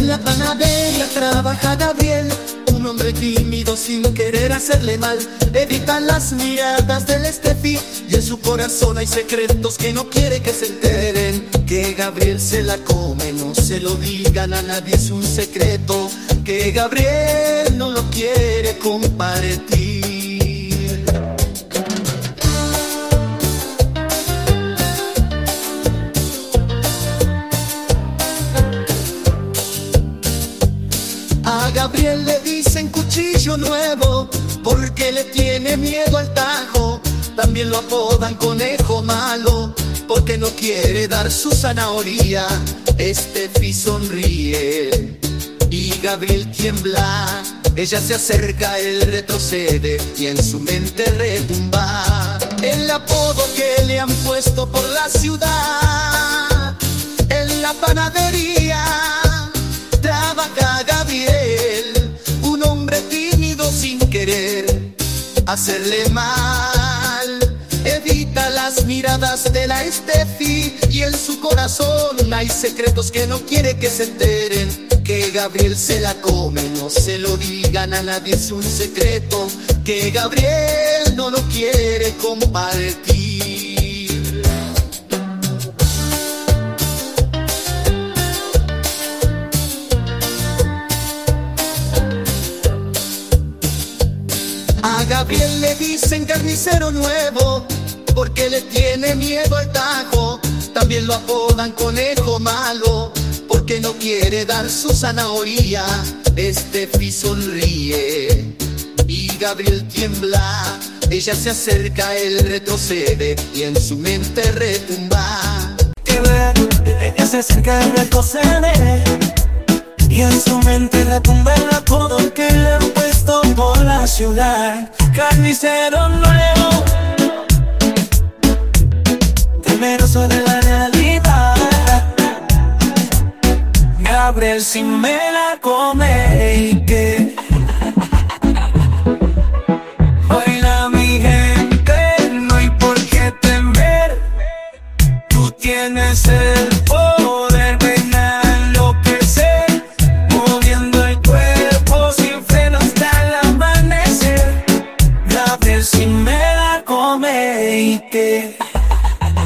panadería trabaja Gabriel, un hombre tímido sin querer hacerle mal. Evita las miradas del Estefi y en su corazón hay secretos que no quiere que se enteren. Que Gabriel se la come, no se lo digan a nadie, es un secreto. Que Gabriel no lo quiere compartir. Gabriel le dicen cuchillo nuevo porque le tiene miedo al tajo. También lo apodan conejo malo porque no quiere dar su zanahoría. Estefi sonríe y Gabriel tiembla. Ella se acerca, él retrocede y en su mente retumba el apodo que le han puesto por la ciudad. En la panadería hacerle mal. Evita las miradas de la Estefi y en su corazón hay secretos que no quiere que se enteren. Que Gabriel se la come, no se lo digan a nadie, es un secreto. Que Gabriel no lo quiere compartir. Gabriel le dicen carnicero nuevo porque le tiene miedo al tajo. También lo apodan conejo malo porque no quiere dar su zanahoría. Estefi sonríe y Gabriel tiembla. Ella se acerca, él retrocede y en su mente retumba. ella se acerca y retrocede Y en su mente retumba el apodo que le por la ciudad. Carnicero nuevo. Temeroso de la realidad. Gabriel si me la come y que si me la come y que